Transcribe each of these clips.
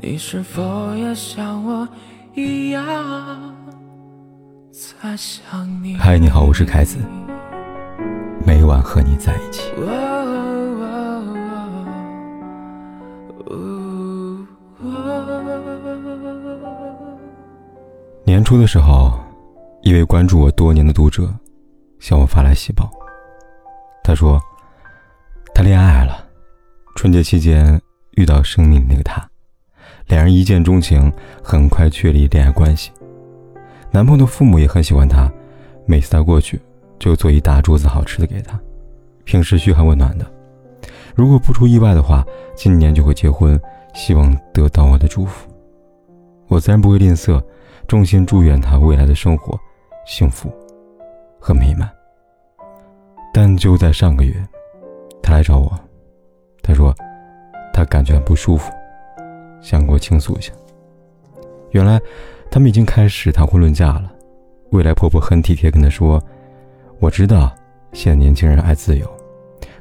你是否也像我一样在想你？嗨，你好，我是凯子，每晚和你在一起。年初的时候，一位关注我多年的读者向我发来喜报，他说他恋爱了，春节期间遇到生命那个他。两人一见钟情，很快确立恋爱关系。男朋友的父母也很喜欢她，每次她过去，就做一大桌子好吃的给她，平时嘘寒问暖的。如果不出意外的话，今年就会结婚，希望得到我的祝福。我自然不会吝啬，衷心祝愿她未来的生活幸福和美满。但就在上个月，她来找我，她说她感觉很不舒服。想跟我倾诉一下。原来，他们已经开始谈婚论嫁了。未来婆婆很体贴，跟她说：“我知道，现在年轻人爱自由，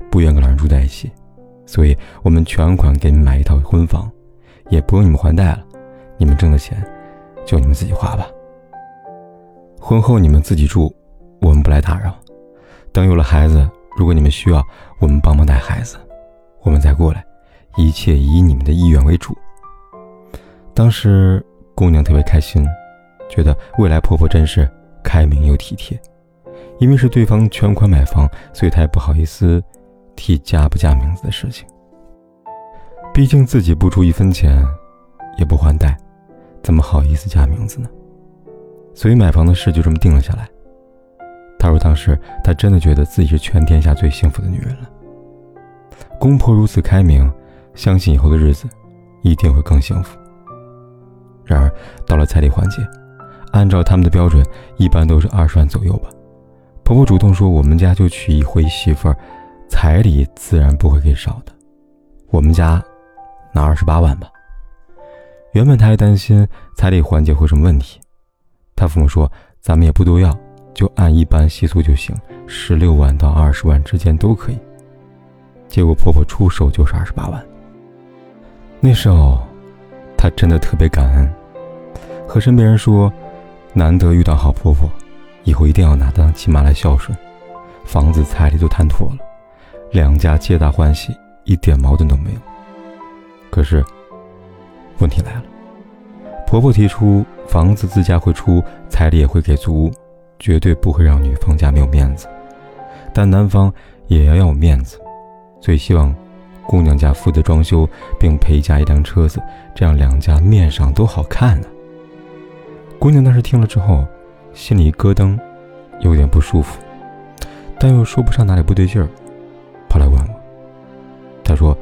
不愿跟老人住在一起，所以我们全款给你们买一套婚房，也不用你们还贷了。你们挣的钱，就你们自己花吧。婚后你们自己住，我们不来打扰。等有了孩子，如果你们需要我们帮忙带孩子，我们再过来，一切以你们的意愿为主。”当时姑娘特别开心，觉得未来婆婆真是开明又体贴。因为是对方全款买房，所以她也不好意思提加不加名字的事情。毕竟自己不出一分钱，也不还贷，怎么好意思加名字呢？所以买房的事就这么定了下来。她说当时她真的觉得自己是全天下最幸福的女人了。公婆如此开明，相信以后的日子一定会更幸福。然而，到了彩礼环节，按照他们的标准，一般都是二十万左右吧。婆婆主动说：“我们家就娶一回媳妇儿，彩礼自然不会给少的。我们家拿二十八万吧。”原本她还担心彩礼环节会什么问题，她父母说：“咱们也不多要，就按一般习俗就行，十六万到二十万之间都可以。”结果婆婆出手就是二十八万。那时候。她真的特别感恩，和身边人说：“难得遇到好婆婆，以后一定要拿当亲妈来孝顺。”房子彩礼都谈妥了，两家皆大欢喜，一点矛盾都没有。可是，问题来了，婆婆提出房子自家会出，彩礼也会给足，绝对不会让女方家没有面子，但男方也要要有面子，最希望。姑娘家负责装修，并陪嫁一辆车子，这样两家面上都好看呢。姑娘当时听了之后，心里咯噔，有点不舒服，但又说不上哪里不对劲儿，跑来问我。她说：“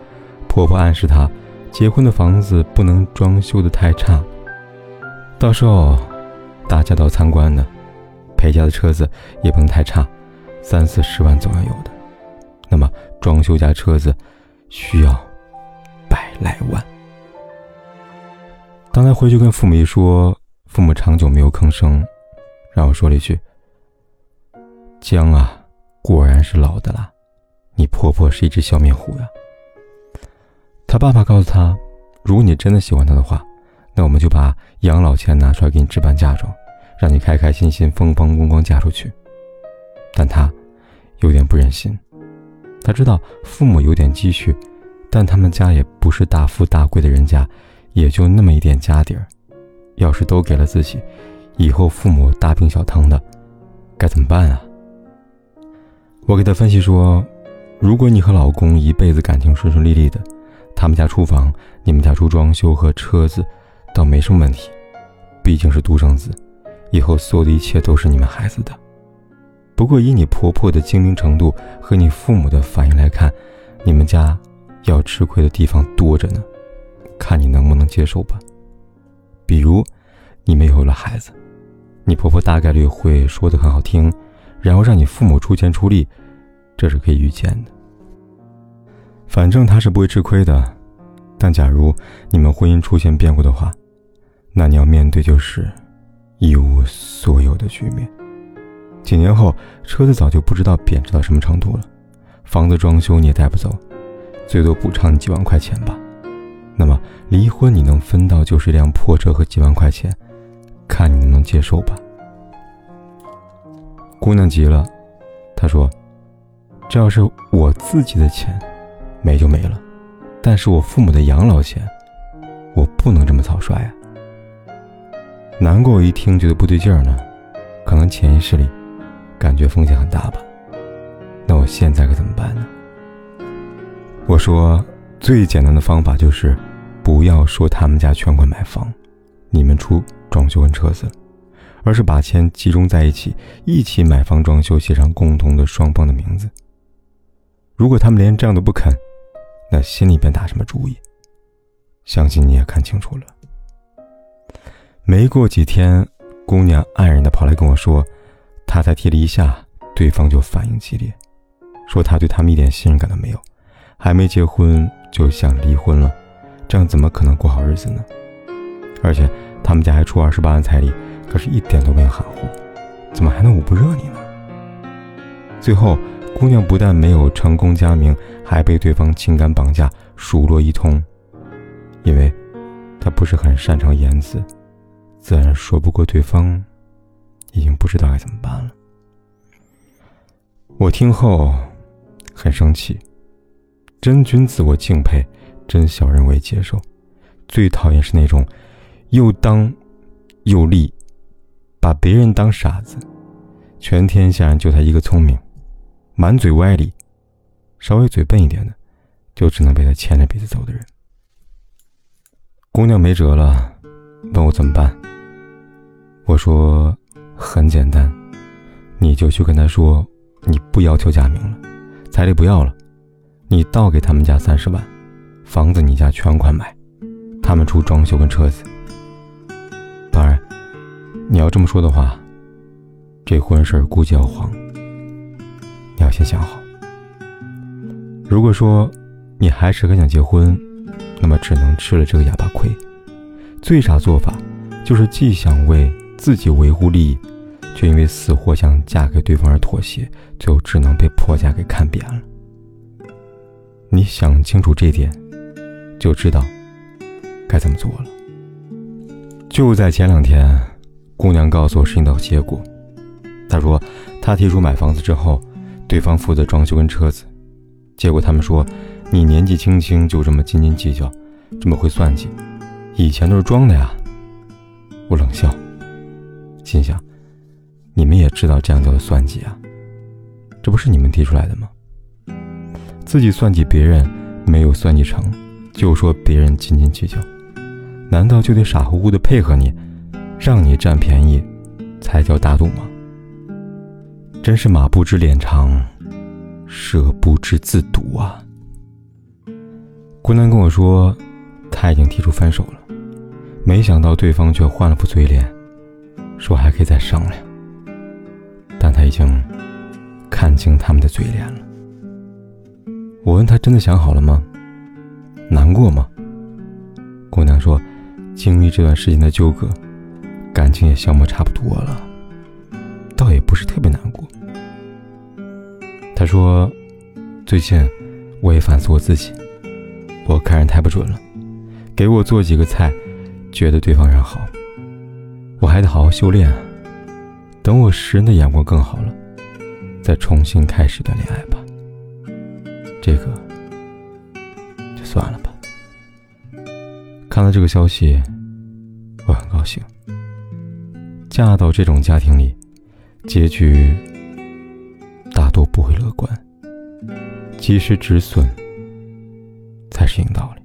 婆婆暗示她，结婚的房子不能装修的太差，到时候大家都参观的，陪嫁的车子也不能太差，三四十万总要有的。那么装修加车子。”需要百来万。当他回去跟父母一说，父母长久没有吭声，然后说了一句：“姜啊，果然是老的啦，你婆婆是一只笑面虎呀。”他爸爸告诉他：“如果你真的喜欢她的话，那我们就把养老钱拿出来给你置办嫁妆，让你开开心心、风风光光嫁出去。”但他有点不忍心。他知道父母有点积蓄，但他们家也不是大富大贵的人家，也就那么一点家底儿。要是都给了自己，以后父母大病小疼的，该怎么办啊？我给他分析说，如果你和老公一辈子感情顺顺利利的，他们家出房，你们家出装修和车子，倒没什么问题。毕竟是独生子，以后所有的一切都是你们孩子的。不过，以你婆婆的精明程度和你父母的反应来看，你们家要吃亏的地方多着呢，看你能不能接受吧。比如，你们有了孩子，你婆婆大概率会说的很好听，然后让你父母出钱出力，这是可以预见的。反正她是不会吃亏的，但假如你们婚姻出现变故的话，那你要面对就是一无所有的局面。几年后，车子早就不知道贬值到什么程度了，房子装修你也带不走，最多补偿你几万块钱吧。那么离婚你能分到就是一辆破车和几万块钱，看你能不能接受吧。姑娘急了，她说：“这要是我自己的钱，没就没了；但是我父母的养老钱，我不能这么草率呀。”难过，一听觉得不对劲儿呢，可能潜意识里感觉风险很大吧。那我现在该怎么办呢？我说，最简单的方法就是，不要说他们家全款买房，你们出装修跟车子，而是把钱集中在一起，一起买房装修，写上共同的双方的名字。如果他们连这样都不肯，那心里边打什么主意？相信你也看清楚了。没过几天，姑娘黯然的跑来跟我说，他才提了一下，对方就反应激烈，说他对他们一点信任感都没有，还没结婚就想离婚了，这样怎么可能过好日子呢？而且他们家还出二十八万彩礼，可是一点都没有含糊，怎么还能捂不热你呢？最后，姑娘不但没有成功加名，还被对方情感绑架，数落一通，因为她不是很擅长言辞。自然说不过对方，已经不知道该怎么办了。我听后很生气，真君子我敬佩，真小人我也接受。最讨厌是那种又当又立，把别人当傻子，全天下人就他一个聪明，满嘴歪理，稍微嘴笨一点的，就只能被他牵着鼻子走的人。姑娘没辙了，问我怎么办。我说，很简单，你就去跟他说，你不要求加名了，彩礼不要了，你倒给他们家三十万，房子你家全款买，他们出装修跟车子。当然，你要这么说的话，这婚事估计要黄。你要先想好。如果说你还是很想结婚，那么只能吃了这个哑巴亏。最傻做法，就是既想为自己维护利益，却因为死活想嫁给对方而妥协，最后只能被婆家给看扁了。你想清楚这点，就知道该怎么做了。就在前两天，姑娘告诉我事情的结果。她说，她提出买房子之后，对方负责装修跟车子，结果他们说，你年纪轻轻就这么斤斤计较，这么会算计，以前都是装的呀。我冷笑。心想，你们也知道这样叫算计啊？这不是你们提出来的吗？自己算计别人没有算计成就说别人斤斤计较，难道就得傻乎乎的配合你，让你占便宜，才叫大度吗？真是马不知脸长，蛇不知自毒啊！姑娘跟我说，她已经提出分手了，没想到对方却换了副嘴脸。说还可以再商量，但他已经看清他们的嘴脸了。我问他真的想好了吗？难过吗？姑娘说，经历这段时间的纠葛，感情也消磨差不多了，倒也不是特别难过。他说，最近我也反思我自己，我看人太不准了，给我做几个菜，觉得对方人好。我还得好好修炼，等我识人的眼光更好了，再重新开始一段恋爱吧。这个就算了吧。看到这个消息，我很高兴。嫁到这种家庭里，结局大多不会乐观，及时止损才是硬道理。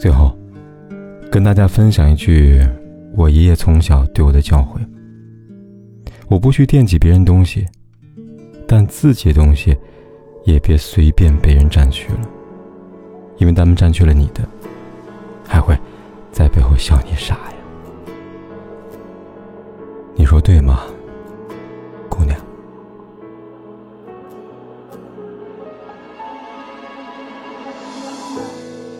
最后，跟大家分享一句。我爷爷从小对我的教诲：我不去惦记别人东西，但自己的东西也别随便被人占去了，因为他们占据了你的，还会在背后笑你傻呀。你说对吗，姑娘？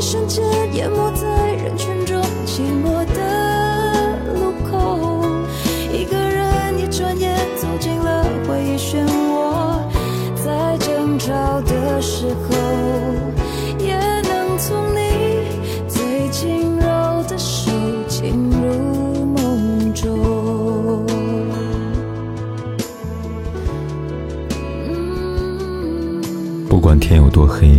一瞬间淹没在人群中，寂寞的路口，一个人一转眼走进了回忆漩涡。在争吵的时候，也能从你最轻柔的手进入梦中。嗯不管天有多黑，